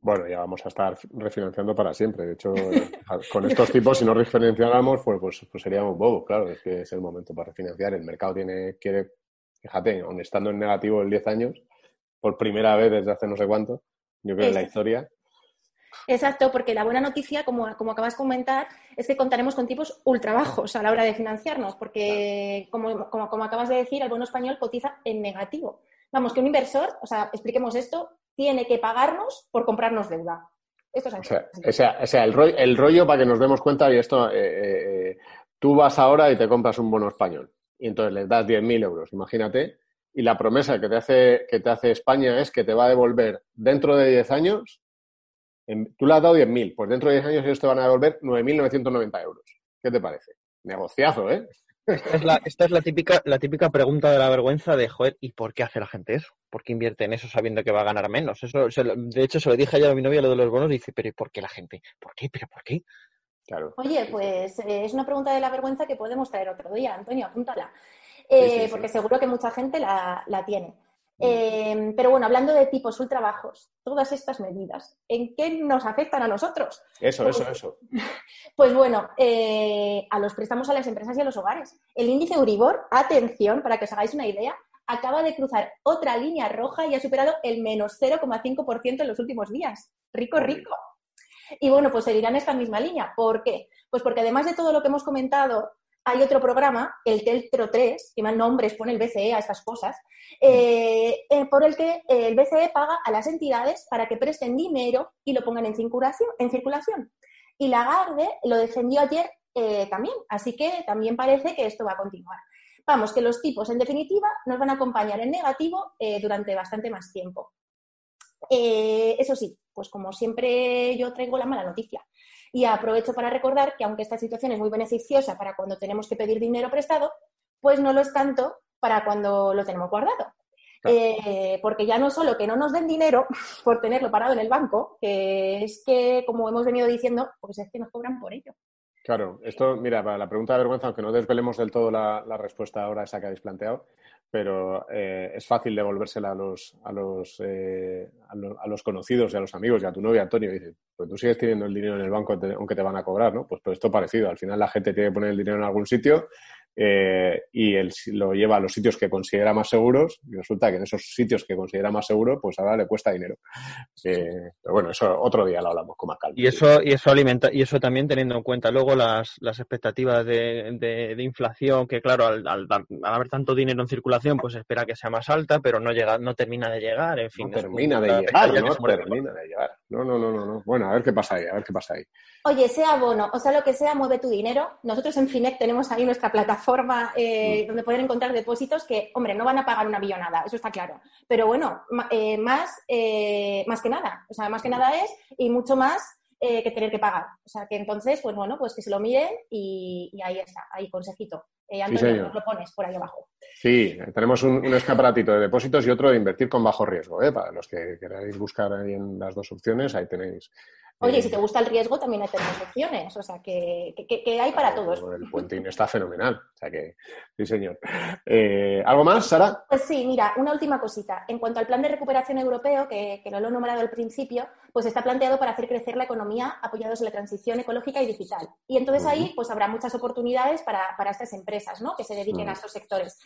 Bueno, ya vamos a estar refinanciando para siempre. De hecho, con estos tipos, si no refinanciáramos, pues, pues, pues seríamos bobos, claro. Es que es el momento para refinanciar. El mercado tiene, quiere, fíjate, aun estando en negativo en 10 años, por primera vez desde hace no sé cuánto, yo creo en la historia. Exacto, porque la buena noticia, como, como acabas de comentar, es que contaremos con tipos ultra bajos a la hora de financiarnos, porque como, como, como acabas de decir, el bono español cotiza en negativo. Vamos, que un inversor, o sea, expliquemos esto, tiene que pagarnos por comprarnos deuda. Esto es así. o sea, o sea, el, rollo, el rollo para que nos demos cuenta, y esto, eh, eh, eh, tú vas ahora y te compras un bono español, y entonces les das 10.000 euros, imagínate, y la promesa que te, hace, que te hace España es que te va a devolver dentro de 10 años, tú le has dado 10.000, pues dentro de 10 años ellos te van a devolver 9.990 euros. ¿Qué te parece? Negociazo, ¿eh? Esta es, la, típica, la típica pregunta de la vergüenza de, joder, ¿y por qué hace la gente eso? ¿Por qué invierte en eso sabiendo que va a ganar menos? Eso, se de hecho, se lo dije ayer a mi novia lo de los bonos y dice, pero ¿y por qué la gente? ¿Por qué? ¿Pero por qué? Claro. Oye, pues eh, es una pregunta de la vergüenza que podemos traer otro día, Antonio, apúntala. Eh, Sí, sí, sí. Porque seguro que mucha gente la, la tiene. Eh, pero bueno, hablando de tipos ultra bajos, todas estas medidas, ¿en qué nos afectan a nosotros? Eso, eso, eso. Pues bueno, eh, a los préstamos a las empresas y a los hogares. El índice Euribor, atención, para que os hagáis una idea, acaba de cruzar otra línea roja y ha superado el menos 0,5% en los últimos días. Rico, rico. Y bueno, pues seguirán esta misma línea. ¿Por qué? Pues porque además de todo lo que hemos comentado, hay otro programa, el Teltro 3, que más nombres pone el BCE a estas cosas, eh, eh, por el que eh, el BCE paga a las entidades para que presten dinero y lo pongan en circulación. En circulación. Y Lagarde lo defendió ayer también, así que también parece que esto va a continuar. Vamos, que los tipos, en definitiva, nos van a acompañar en negativo durante bastante más tiempo. Eh, eso sí, pues como siempre yo traigo la mala noticia. Y aprovecho para recordar que aunque esta situación es muy beneficiosa para cuando tenemos que pedir dinero prestado, pues no lo es tanto para cuando lo tenemos guardado. Eh, porque ya no solo que no nos den dinero por tenerlo parado en el banco, que es que, como hemos venido diciendo, pues es que nos cobran por ello. Claro, esto, mira, para la pregunta de vergüenza, aunque no desvelemos del todo la, la respuesta ahora esa que habéis planteado, pero eh, es fácil devolvérsela a los, a, los, eh, a, los, a los conocidos y a los amigos y a tu novia, Antonio. Y dices, pues tú sigues teniendo el dinero en el banco aunque te van a cobrar, ¿no? Pues, pues esto parecido. Al final la gente tiene que poner el dinero en algún sitio eh, y él lo lleva a los sitios que considera más seguros y resulta que en esos sitios que considera más seguros, pues ahora le cuesta dinero. Eh, pero bueno, eso otro día lo hablamos con más calma. Y eso, y eso alimenta, y eso también teniendo en cuenta luego las, las expectativas de, de- de inflación, que claro, al, al haber tanto dinero en circulación, pues espera que sea más alta, pero no llega, no termina de llegar, en fin. No termina de llegar, no termina de llegar. No, no, no, no, no. Bueno, a ver qué pasa ahí, a ver qué pasa ahí. Oye, sea bono, o sea lo que sea, mueve tu dinero. Nosotros en Finec tenemos ahí nuestra plataforma plataforma eh, donde poder encontrar depósitos que, hombre, no van a pagar una millonada, eso está claro. Pero bueno, eh, más, eh, más que nada, o sea, más que nada es y mucho más que tener que pagar. O sea, que entonces, pues bueno, pues que se lo miren y, ahí está, ahí consejito. Antonio, nos lo pones por ahí abajo. Sí, tenemos un, escaparatito de depósitos y otro de invertir con bajo riesgo. Para los que queráis buscar ahí en las dos opciones, ahí tenéis Oye, si te gusta el riesgo, también hay tenemos opciones. O sea, que, hay para todos. El puentín está fenomenal. O sea que, sí, señor. Eh, ¿Algo más, Sara? Pues sí, mira, una última cosita. En cuanto al plan de recuperación europeo, que, que no lo he nombrado al principio, pues está planteado para hacer crecer la economía apoyados en la transición ecológica y digital. Y entonces ahí pues habrá muchas oportunidades para, estas empresas, ¿no? Que se dediquen a estos sectores.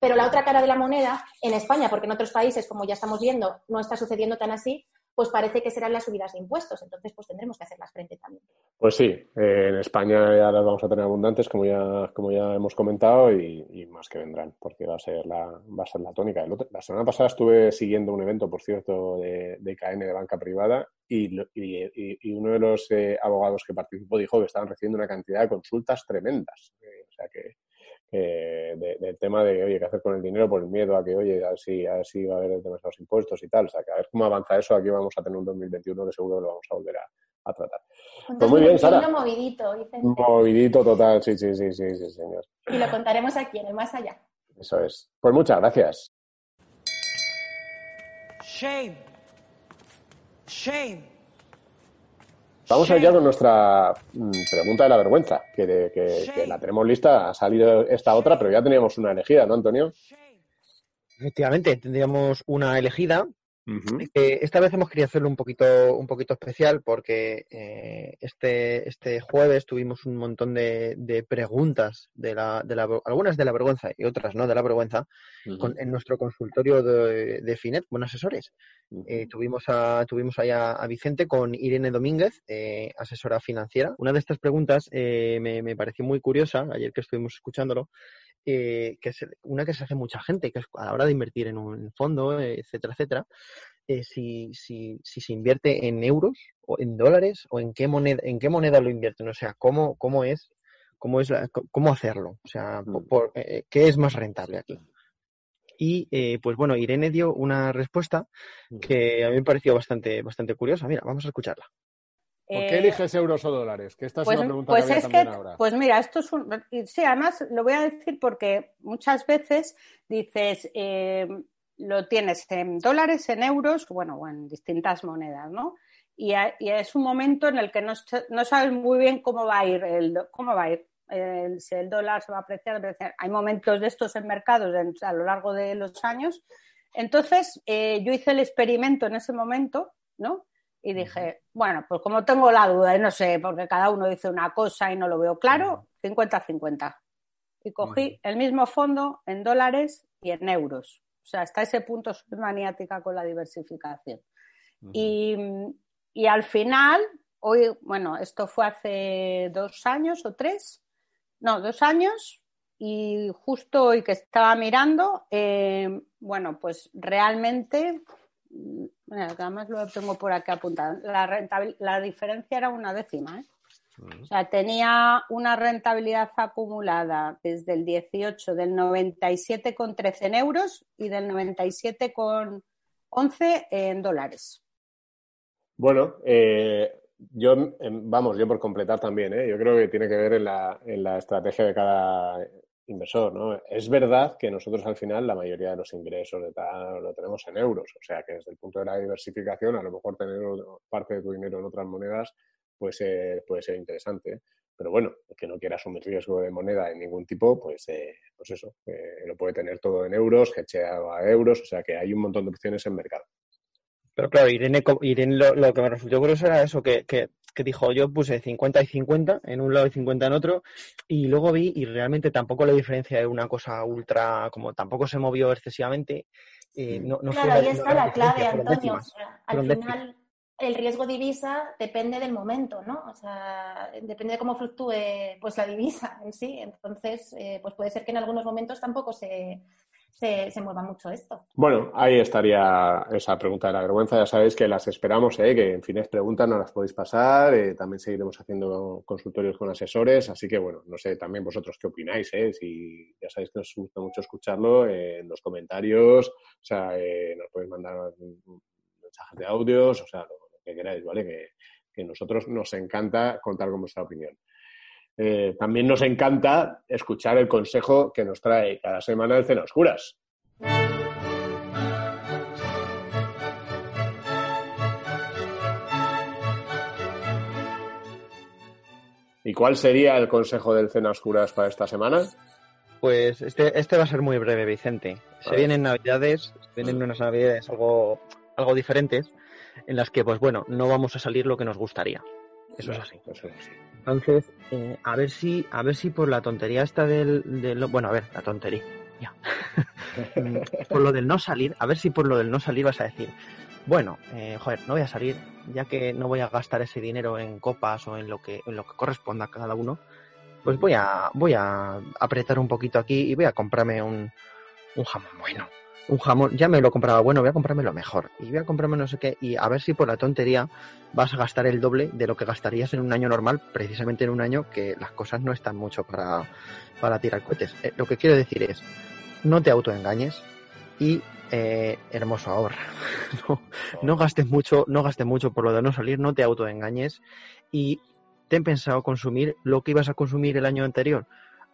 Pero la otra cara de la moneda, en España, porque en otros países, como ya estamos viendo, no está sucediendo tan así, pues parece que serán las subidas de impuestos. Entonces, pues tendremos que hacerlas frente también. Pues sí, en España ya las vamos a tener abundantes, como ya, como ya hemos comentado, y, más que vendrán, porque va a ser la, va a ser la tónica. La semana pasada estuve siguiendo un evento, por cierto, de, de KN de banca privada, y, y, uno de los eh, abogados que participó dijo que estaban recibiendo una cantidad de consultas tremendas. Eh, o sea que eh, del tema de, oye, qué hacer con el dinero por el miedo a que, oye, a ver si, a ver si va a haber demasiados impuestos y tal. O sea, que a ver cómo avanza eso. Aquí vamos a tener un 2021 que seguro lo vamos a volver a, tratar. Pues muy bien, Sara. Movidito, Movidito total, sí, sí, sí, sí, sí, señor. Y lo contaremos aquí en el Más Allá. Eso es. Pues muchas gracias. Shame. Shame. Vamos allá con nuestra mm, pregunta de la vergüenza, que, la tenemos lista, ha salido esta otra, pero ya teníamos una elegida, ¿no, Antonio? Efectivamente, tendríamos una elegida eh, esta vez hemos querido hacerlo un poquito, un poquito especial porque eh, este, este jueves tuvimos un montón de, preguntas, de la, de la, algunas de la vergüenza y otras no de la vergüenza, en nuestro consultorio de, Finet con asesores. Eh, tuvimos a, tuvimos ahí a, Vicente con Irene Domínguez, asesora financiera. Una de estas preguntas me, me pareció muy curiosa, ayer que estuvimos escuchándolo, que es una que se hace mucha gente, que es a la hora de invertir en un fondo, etcétera, etcétera, eh, si, si, si, se invierte en euros o en dólares o en qué moneda, en qué moneda lo invierten, o sea, cómo, cómo es, cómo es cómo hacerlo, o sea, mm. eh, qué es más rentable aquí. Y eh, pues bueno, Irene dio una respuesta mm. que a mí me pareció bastante, bastante curiosa. Mira, vamos a escucharla. ¿Por qué eliges euros o dólares? Que esta es pues, una pregunta pues que es que, Pues mira, esto es un... Sí, además lo voy a decir porque muchas veces dices, eh, lo tienes en dólares, en euros, bueno, o en distintas monedas, ¿no? Y, es un momento en el que no, sabes muy bien cómo va a ir el, cómo va a ir. si el dólar se va a apreciar, Hay momentos de estos en mercados a lo largo de los años. Entonces, eh, yo hice el experimento en ese momento, ¿no? Y dije, bueno, pues como tengo la duda, y no sé, porque cada uno dice una cosa y no lo veo claro, 50-50. Y cogí el mismo fondo en dólares y en euros. O sea, hasta ese punto soy maniática con la diversificación. y, al final, hoy, bueno, esto fue hace dos años o tres, no, dos años, y justo hoy que estaba mirando, eh, bueno, pues realmente bueno, además lo tengo por aquí apuntado. La, la diferencia era una décima. ¿eh? O sea, tenía una rentabilidad acumulada desde el 18 del 97,13 en euros y del 97,11 en dólares. Bueno, eh, yo, em, vamos, yo por completar también, ¿eh? yo creo que tiene que ver en la, en la estrategia de cada inversor, ¿no? Es verdad que nosotros al final la mayoría de los ingresos de tal lo tenemos en euros, o sea que desde el punto de la diversificación a lo mejor tener parte de tu dinero en otras monedas puede ser, puede ser interesante. Pero bueno, el que no quiera asumir riesgo de moneda de ningún tipo, pues, eh, pues eso, eh, lo puede tener todo en euros, hedgeado a euros, o sea que hay un montón de opciones en mercado. Pero claro, Irene, Irene lo, que me resultó curioso era eso, que, que, que, dijo, yo puse 50 y 50 en un lado y 50 en otro, y luego vi, y realmente tampoco la diferencia de una cosa ultra, como tampoco se movió excesivamente. Eh, no, claro, ahí está la clave, Antonio. al final, el riesgo divisa depende del momento, ¿no? O sea, depende de cómo fluctúe pues la divisa en sí. Entonces, eh, pues puede ser que en algunos momentos tampoco se, se, mueva mucho esto. Bueno, ahí estaría esa pregunta de la vergüenza. Ya sabéis que las esperamos, ¿eh? que en fines preguntas no las podéis pasar. Eh, también seguiremos haciendo consultorios con asesores. Así que, bueno, no sé también vosotros qué opináis. ¿eh? Si ya sabéis que os gusta mucho escucharlo en los comentarios. O sea, eh, nos podéis mandar mensajes de audios, o sea, lo, que queráis, ¿vale? Que, que nosotros nos encanta contar con vuestra opinión. Eh, también nos encanta escuchar el consejo que nos trae cada semana el Cena Oscuras. ¿Y cuál sería el consejo del Cena Oscuras para esta semana? Pues este, este va a ser muy breve, Vicente. Se vienen navidades, se vienen unas navidades algo, algo diferentes, en las que, pues bueno, no vamos a salir lo que nos gustaría. Eso es así. Eso es así. Entonces, eh, a ver si, a ver si por la tontería esta del, del- bueno, a ver, la tontería, ya. por lo del no salir, a ver si por lo del no salir vas a decir, bueno, eh, joder, no voy a salir, ya que no voy a gastar ese dinero en copas o en lo que, en lo que corresponda a cada uno, pues voy a, voy a apretar un poquito aquí y voy a comprarme un, un jamón bueno. Un jamón, ya me lo compraba bueno, voy a comprarme lo mejor. Y voy a comprarme no sé qué, y a ver si por la tontería vas a gastar el doble de lo que gastarías en un año normal, precisamente en un año que las cosas no están mucho para, para tirar cohetes. Eh, lo que quiero decir es, no te autoengañes y eh, hermoso ahorra. no, no gastes mucho, no gastes mucho por lo de no salir, no te autoengañes y ten pensado consumir lo que ibas a consumir el año anterior.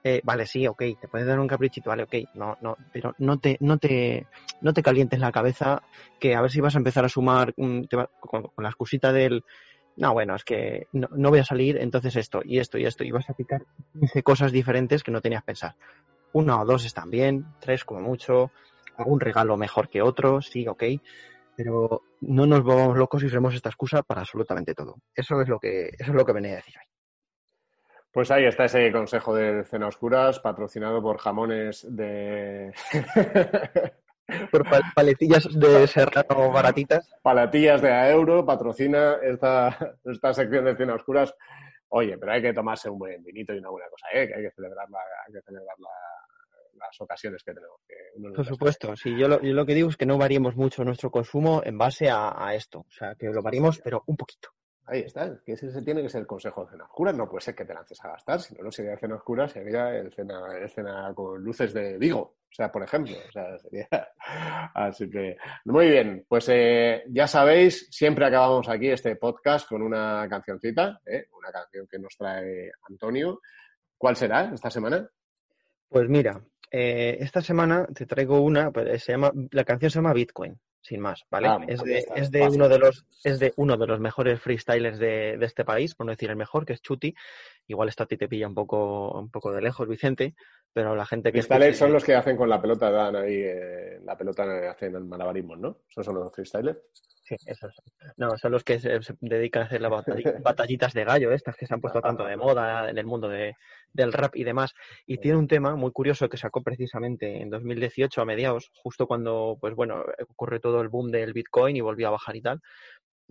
Eh, vale, sí, ok, te puedes dar un caprichito, vale, ok, no, no, pero no te, no te, no te calientes la cabeza que a ver si vas a empezar a sumar mm, te con, con la excusita del no, bueno, es que no, no voy a salir, entonces esto y esto y esto, y vas a picar 15 cosas diferentes que no tenías pensar. Una o dos están bien, tres como mucho, algún regalo mejor que otro, sí, ok, pero no nos volvamos locos y usemos esta excusa para absolutamente todo. Eso es lo que, eso es lo que venía a decir hoy. Pues ahí está ese consejo del Cena Oscuras, patrocinado por jamones de Por pal- paletillas de serrano baratitas. palatillas de a euro, patrocina esta, esta sección de Cena Oscuras. Oye, pero hay que tomarse un buen vinito y una buena cosa, ¿eh? que hay que celebrar, la- hay que celebrar la- las ocasiones que tenemos. que Por supuesto, sí, yo lo, yo lo que digo es que no variemos mucho nuestro consumo en base a, a esto. O sea, que lo variemos, pero un poquito. Ahí está, que ese tiene que ser el consejo de Cena Oscuras. No puede ser que te lances a gastar, si no, no sería Cena Oscuras, sería el cena, el cena con luces de Vigo. O sea, por ejemplo. O sea, sería... Así que, muy bien. Pues eh, ya sabéis, siempre acabamos aquí este podcast con una cancioncita, ¿eh? una canción que nos trae Antonio. ¿Cuál será esta semana? Pues mira, eh, esta semana te traigo una, pues, se llama, la canción se llama Bitcoin, sin más, ¿vale? Ah, es de, es de uno de los, es de uno de los mejores freestylers de, de este país, por no decir el mejor, que es Chuti. Igual esta a ti te pilla un poco, un poco de lejos, Vicente, pero la gente que Freestylers son los que hacen con la pelota, dan ahí, eh, la pelota hacen el malabarismo, ¿no? Esos son los freestylers. Sí, esos son. No, son los que se, dedican a hacer las batalli- batallitas de gallo, estas que se han puesto tanto de moda en el mundo de- del rap y demás. Y tiene un tema muy curioso que sacó precisamente en 2018 a mediados, justo cuando, pues bueno, ocurre todo el boom del Bitcoin y volvió a bajar y tal.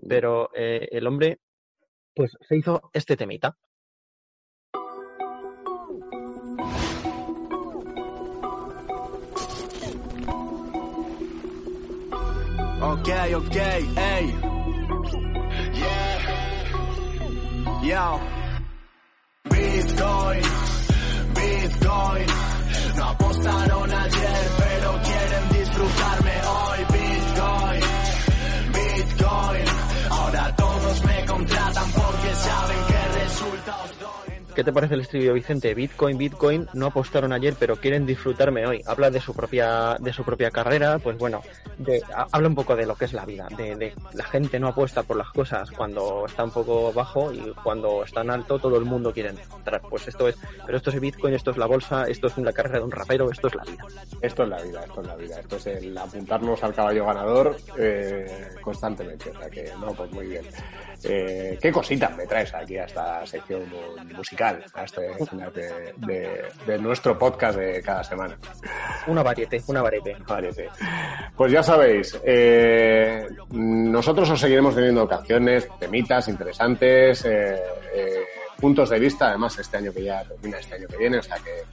Pero eh, el hombre, pues se hizo este temita. Ok, ok, ey. Yo. Bitcoin, Bitcoin. No apostaron ayer, pero quieren disfrutarme hoy. ¿Qué te parece el estribillo, Vicente? Bitcoin, Bitcoin, no apostaron ayer, pero quieren disfrutarme hoy. Habla de su propia, de su propia carrera, pues bueno, de- ha- habla un poco de lo que es la vida, de, de la gente no apuesta por las cosas cuando está un poco bajo y cuando está en alto todo el mundo quiere entrar. Pues esto es, pero esto es Bitcoin, esto es la bolsa, esto es la carrera de un rapero, esto es la vida. Esto es la vida, esto es la vida. Esto es el apuntarnos al caballo ganador eh, constantemente. O sea que, no, pues muy bien. Eh, ¿Qué cositas me traes aquí a esta sección musical, a este final de, de- de nuestro podcast de cada semana? Una variete, una variete. Parece. Pues ya sabéis, eh, nosotros os seguiremos teniendo canciones, temitas interesantes, eh, eh, puntos de vista, además este año que ya termina este año que viene, o sea que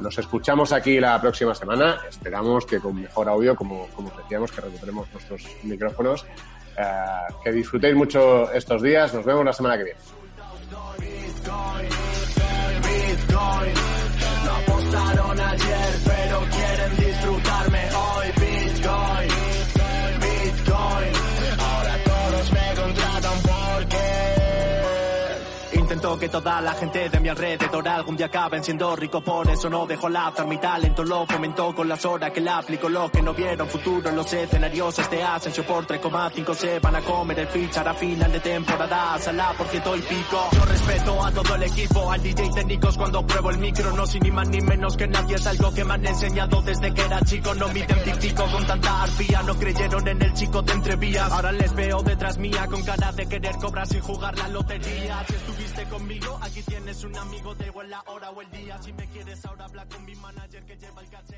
nos escuchamos aquí la próxima semana. Esperamos que con mejor audio, como, como decíamos, que recuperemos nuestros micrófonos. Eh, que disfrutéis mucho estos días. Nos vemos la semana que viene. Pero quieren disfrutarme hoy. Que toda la gente de mi alrededor algún día acaben siendo rico, por eso no dejo laptar mi talento, lo fomentó con las horas que la aplico, los que no vieron futuro en los escenarios este ascenso por 3,5 se van a comer el fichar a final de temporada, sala por ciento pico. Yo respeto a todo el equipo, al DJ técnicos cuando pruebo el micro, no sin ni más ni menos que nadie, es algo que me han enseñado desde que era chico, no me identifico con tanta arpía, no creyeron en el chico de entrevías, ahora les veo detrás mía con cara de querer cobrar sin jugar la lotería, si estuviste conmigo. Aquí tienes un amigo, de igual la hora o el día. Si me quieres ahora habla con mi manager que lleva el caché.